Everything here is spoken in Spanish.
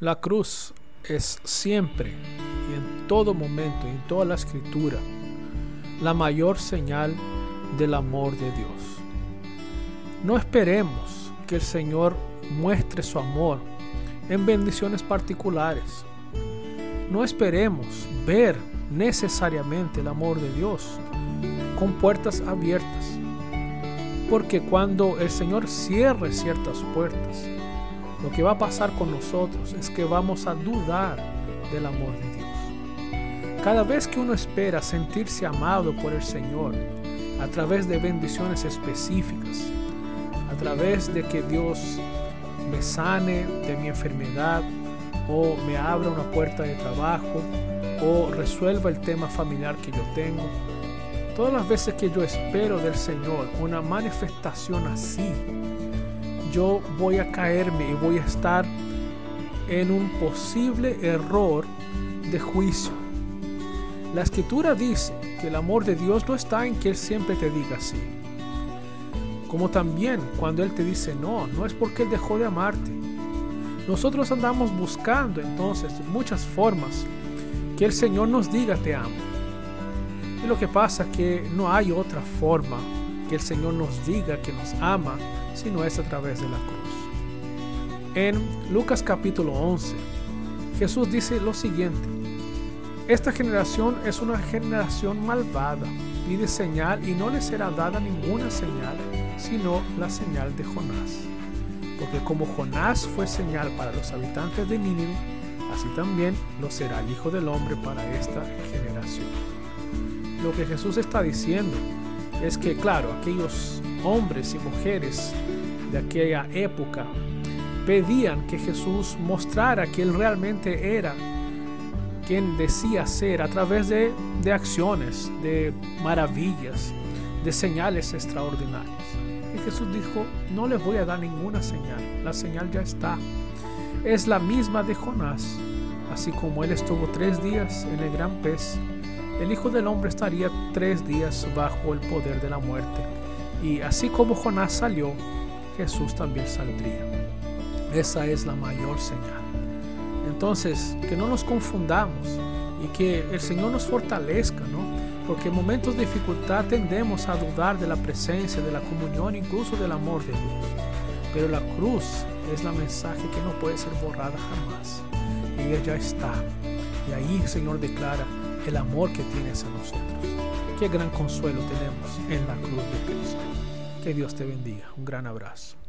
La cruz es siempre y en todo momento y en toda la escritura la mayor señal del amor de Dios. No esperemos que el Señor muestre su amor en bendiciones particulares. No esperemos ver necesariamente el amor de Dios con puertas abiertas. Porque cuando el Señor cierre ciertas puertas, lo que va a pasar con nosotros es que vamos a dudar del amor de Dios. Cada vez que uno espera sentirse amado por el Señor a través de bendiciones específicas, a través de que Dios me sane de mi enfermedad o me abra una puerta de trabajo o resuelva el tema familiar que yo tengo. Todas las veces que yo espero del Señor una manifestación así, yo voy a caerme y voy a estar en un posible error de juicio. La escritura dice que el amor de Dios no está en que Él siempre te diga así. Como también cuando Él te dice no, no es porque Él dejó de amarte. Nosotros andamos buscando entonces muchas formas que el Señor nos diga te amo. Y lo que pasa es que no hay otra forma que el Señor nos diga que nos ama sino es a través de la cruz. En Lucas capítulo 11, Jesús dice lo siguiente, esta generación es una generación malvada, pide señal y no le será dada ninguna señal, sino la señal de Jonás. Porque como Jonás fue señal para los habitantes de Nínive, así también lo será el Hijo del Hombre para esta generación. Lo que Jesús está diciendo es que, claro, aquellos hombres y mujeres de aquella época pedían que Jesús mostrara que Él realmente era quien decía ser a través de, de acciones, de maravillas, de señales extraordinarias. Y Jesús dijo, no les voy a dar ninguna señal, la señal ya está. Es la misma de Jonás. Así como él estuvo tres días en el gran pez, el Hijo del Hombre estaría tres días bajo el poder de la muerte. Y así como Jonás salió, Jesús también saldría. Esa es la mayor señal. Entonces, que no nos confundamos y que el Señor nos fortalezca, ¿no? Porque en momentos de dificultad tendemos a dudar de la presencia, de la comunión, incluso del amor de Dios. Pero la cruz es la mensaje que no puede ser borrada jamás. Y ella ya está. Y ahí el Señor declara el amor que tienes a nosotros. Qué gran consuelo tenemos en la cruz de Cristo. Que Dios te bendiga. Un gran abrazo.